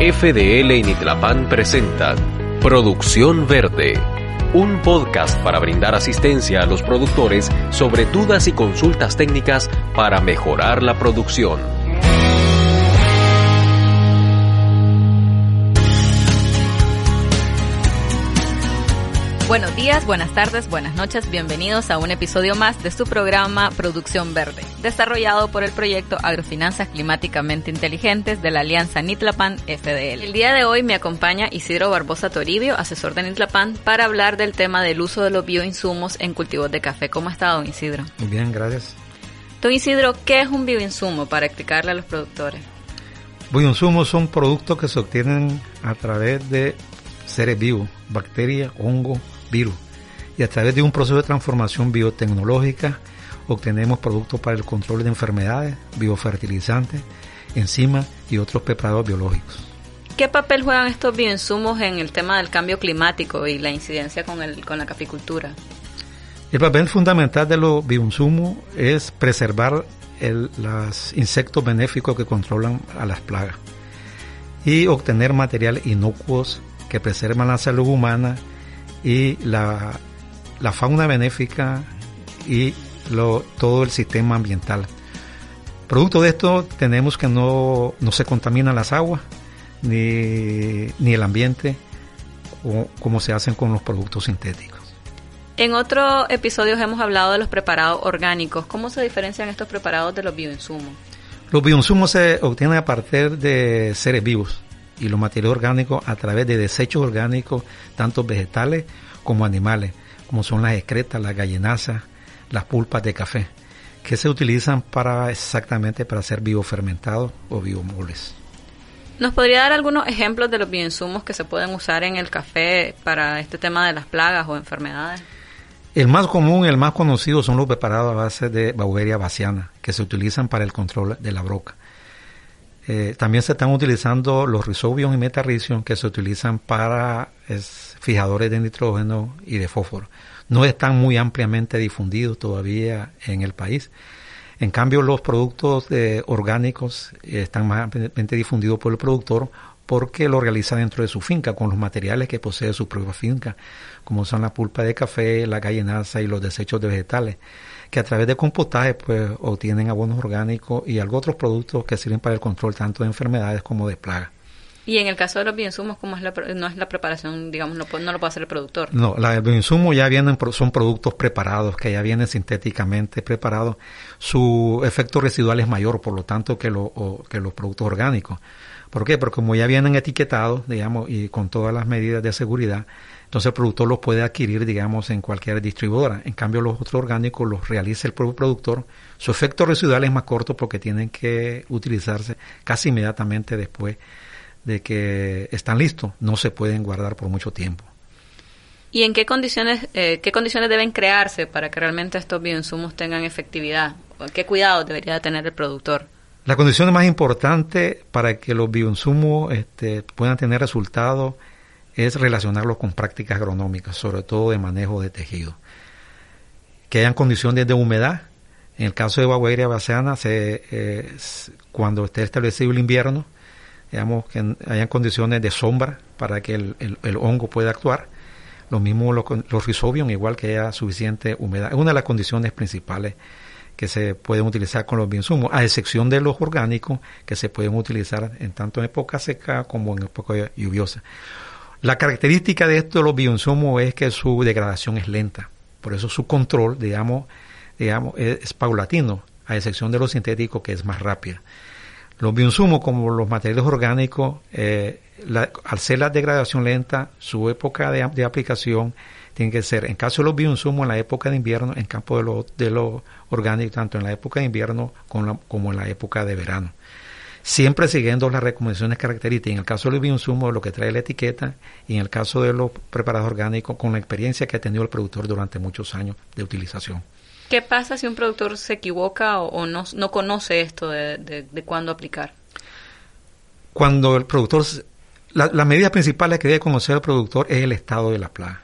FDL Initlapán presenta Producción Verde, un podcast para brindar asistencia a los productores sobre dudas y consultas técnicas para mejorar la producción. Buenos días, buenas tardes, buenas noches, bienvenidos a un episodio más de su programa Producción Verde, desarrollado por el proyecto Agrofinanzas Climáticamente Inteligentes de la Alianza Nitlapan FDL. El día de hoy me acompaña Isidro Barbosa Toribio, asesor de Nitlapan, para hablar del tema del uso de los bioinsumos en cultivos de café. ¿Cómo está, don Isidro? Muy bien, gracias. Don Isidro, ¿qué es un bioinsumo para explicarle a los productores? Bioinsumos son productos que se obtienen a través de seres vivos, bacterias, hongos, virus. Y a través de un proceso de transformación biotecnológica obtenemos productos para el control de enfermedades, biofertilizantes, enzimas y otros preparados biológicos. ¿Qué papel juegan estos bioinsumos en el tema del cambio climático y la incidencia con, el, con la caficultura? El papel fundamental de los bioinsumos es preservar los insectos benéficos que controlan a las plagas y obtener materiales inocuos que preservan la salud humana y la, fauna benéfica y todo el sistema ambiental. Producto de esto tenemos que no, se contaminan las aguas ni, el ambiente como, se hacen con los productos sintéticos. En otros episodios hemos hablado de los preparados orgánicos. ¿Cómo se diferencian estos preparados de los bioinsumos? Los bioinsumos se obtienen a partir de seres vivos y los materiales orgánicos a través de desechos orgánicos, tanto vegetales como animales, como son las excretas, las gallinazas, las pulpas de café, que se utilizan para exactamente para hacer biofermentados o biomoles. ¿Nos podría dar algunos ejemplos de los bioinsumos que se pueden usar en el café para este tema de las plagas o enfermedades? El más común, el más conocido son los preparados a base de Bauberia baciana, que se utilizan para el control de la broca. Eh, también se están utilizando los rizobium y metarricium que se utilizan para fijadores de nitrógeno y de fósforo. No están muy ampliamente difundidos todavía en el país. En cambio, los productos orgánicos están más ampliamente difundidos por el productor porque lo realiza dentro de su finca con los materiales que posee su propia finca, como son la pulpa de café, la gallenaza y los desechos de vegetales que a través de compostaje pues obtienen abonos orgánicos y algo otros productos que sirven para el control tanto de enfermedades como de plagas. Y en el caso de los bioinsumos, ¿cómo es la, no es la preparación, digamos, no, no lo puede hacer el productor? No, los bioinsumos ya vienen, son productos preparados, que ya vienen sintéticamente preparados. Su efecto residual es mayor, por lo tanto, que, lo, que los productos orgánicos. ¿Por qué? Porque como ya vienen etiquetados, digamos, y con todas las medidas de seguridad, entonces el productor los puede adquirir, digamos, en cualquier distribuidora. En cambio, los otros orgánicos los realiza el propio productor. Su efecto residual es más corto porque tienen que utilizarse casi inmediatamente después de que están listos. No se pueden guardar por mucho tiempo. ¿Y en qué condiciones, eh, qué condiciones deben crearse para que realmente estos bioinsumos tengan efectividad? ¿Qué cuidado debería tener el productor? La condición más importante para que los bioinsumos este, puedan tener resultados es relacionarlos con prácticas agronómicas, sobre todo de manejo de tejido. Que hayan condiciones de humedad. En el caso de Bagueira baseana, se, eh, cuando esté establecido el invierno, digamos que hayan condiciones de sombra para que el, hongo pueda actuar. Lo mismo los, los igual que haya suficiente humedad. Es una de las condiciones principales que se pueden utilizar con los bioinsumos, a excepción de los orgánicos que se pueden utilizar en tanto en época seca como en época lluviosa. La característica de esto de los bioinsumos es que su degradación es lenta, por eso su control, digamos, digamos es, paulatino, a excepción de los sintéticos que es más rápida. Los bioinsumos, como los materiales orgánicos, eh, al ser la degradación lenta, su época de, aplicación tiene que ser, en caso de los bioinsumos, en la época de invierno, en campo de los de lo orgánicos, tanto en la época de invierno como en la época de verano siempre siguiendo las recomendaciones características. En el caso del bioinsumo, lo que trae la etiqueta, y en el caso de los preparados orgánicos, con la experiencia que ha tenido el productor durante muchos años de utilización. ¿Qué pasa si un productor se equivoca o, no, no, conoce esto de, cuándo aplicar? Cuando el productor, la, medida principal que debe conocer el productor es el estado de la plaga.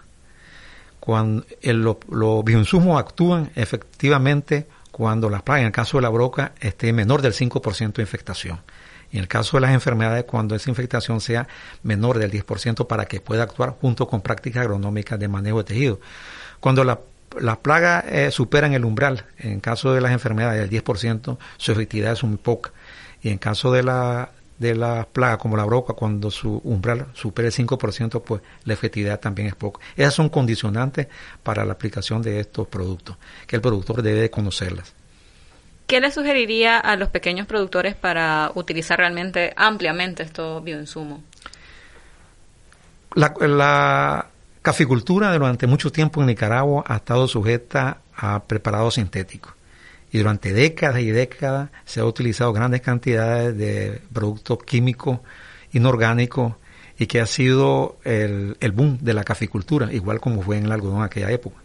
Cuando los bioinsumos actúan efectivamente cuando la plaga, en el caso de la broca, esté menor del 5% de infectación. Y en el caso de las enfermedades, cuando esa infectación sea menor del 10% para que pueda actuar junto con prácticas agronómicas de manejo de tejido. Cuando la las plagas eh, superan el umbral. En caso de las enfermedades del 10%, su efectividad es muy poca. Y en caso de la de las plagas como la broca, cuando su umbral supera el 5%, pues la efectividad también es poca. Esas son condicionantes para la aplicación de estos productos, que el productor debe conocerlas. ¿Qué le sugeriría a los pequeños productores para utilizar realmente ampliamente estos bioinsumos? La, la, caficultura durante mucho tiempo en Nicaragua ha estado sujeta a preparados sintéticos y durante décadas y décadas se ha utilizado grandes cantidades de productos químicos inorgánicos y que ha sido el, boom de la caficultura, igual como fue en el algodón en aquella época.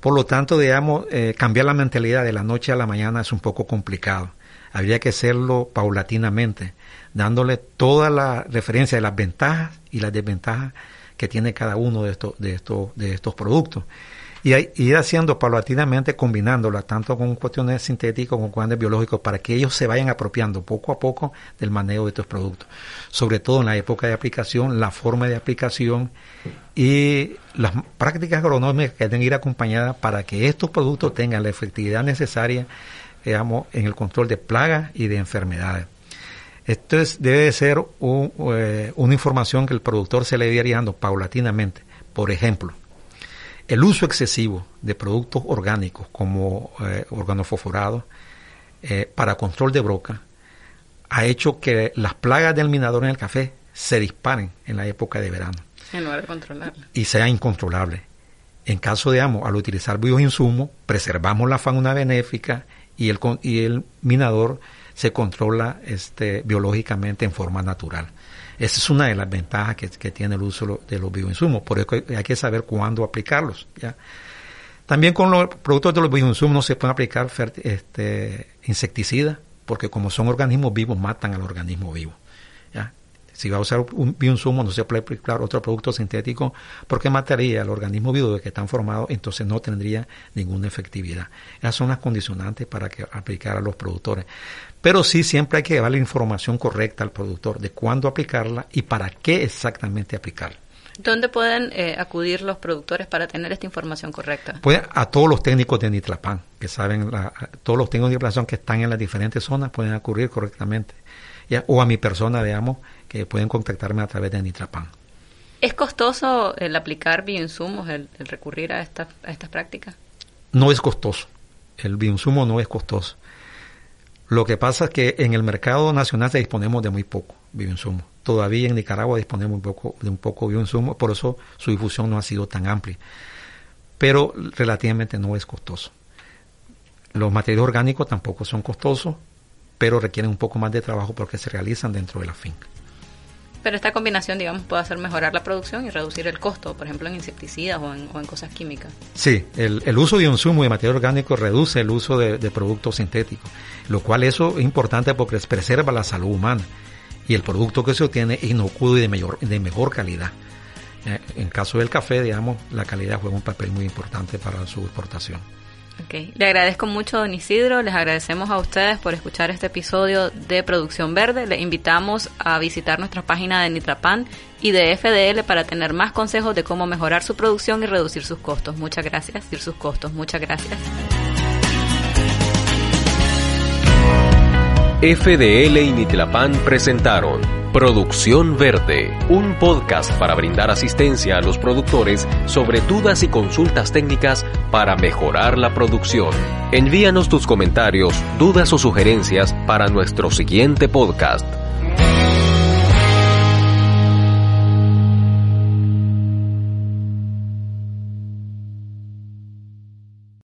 Por lo tanto, digamos, eh, cambiar la mentalidad de la noche a la mañana es un poco complicado. Habría que hacerlo paulatinamente, dándole toda la referencia de las ventajas y las desventajas que tiene cada uno de estos, de estos, de estos productos. Y ir haciendo paulatinamente, combinándola tanto con cuestiones sintéticas como con cuestiones biológicos, para que ellos se vayan apropiando poco a poco del manejo de estos productos. Sobre todo en la época de aplicación, la forma de aplicación y las prácticas agronómicas que deben ir acompañadas para que estos productos tengan la efectividad necesaria, digamos, en el control de plagas y de enfermedades. Esto es, debe ser eh, una información que el productor se le debe ir dando paulatinamente. Por ejemplo, el uso excesivo de productos orgánicos como eh, organofosforados eh, para control de broca ha hecho que las plagas del minador en el café se disparen en la época de verano. En lugar de controlarla. Y sea incontrolable. En caso de, amo, al utilizar bioinsumos, preservamos la fauna benéfica y el, y el minador se controla este, biológicamente en forma natural. Esa es una de las ventajas que, tiene el uso de los bioinsumos, por eso hay que saber cuándo aplicarlos. También con los productos de los bioinsumos no se pueden aplicar este, insecticidas, porque como son organismos vivos, matan al organismo vivo. Si va a usar un bioinsumo, no se puede aplicar otro producto sintético, porque mataría al organismo vivo de que están formados, entonces no tendría ninguna efectividad. Esas son las condicionantes para que aplicar a los productores. Pero sí siempre hay que dar la información correcta al productor de cuándo aplicarla y para qué exactamente aplicarla. ¿Dónde pueden eh, acudir los productores para tener esta información correcta? Pues a todos los técnicos de Nitrapan, que saben, todos los técnicos de Nitrapan que están en las diferentes zonas pueden acudir correctamente. O a mi persona, digamos, que pueden contactarme a través de Nitrapan. ¿Es costoso el aplicar bioinsumos, el, el recurrir a, esta, a estas prácticas? No es costoso. El bioinsumo no es costoso. Lo que pasa es que en el mercado nacional se disponemos de muy poco bioinsumo. Todavía en Nicaragua disponemos un poco, de un poco bioinsumo, por eso su difusión no ha sido tan amplia. Pero relativamente no es costoso. Los materiales orgánicos tampoco son costosos, pero requieren un poco más de trabajo porque se realizan dentro de la finca. Pero esta combinación, digamos, puede hacer mejorar la producción y reducir el costo, por ejemplo, en insecticidas o en, cosas químicas. Sí, el, el, uso de insumo de material orgánico reduce el uso de, productos sintéticos, lo cual eso es importante porque preserva la salud humana y el producto que se obtiene es inocuo y de mejor calidad. Eh, en caso del café, digamos, la calidad juega un papel muy importante para su exportación. Le agradezco mucho, don Isidro. Les agradecemos a ustedes por escuchar este episodio de Producción Verde. Les invitamos a visitar nuestra página de Nitrapan y de FDL para tener más consejos de cómo mejorar su producción y reducir sus costos. Muchas gracias. Reducir sus costos. Muchas gracias. FDL y Nitrapan presentaron Producción Verde, un podcast para brindar asistencia a los productores sobre dudas y consultas técnicas para mejorar la producción. Envíanos tus comentarios, dudas o sugerencias para nuestro siguiente podcast.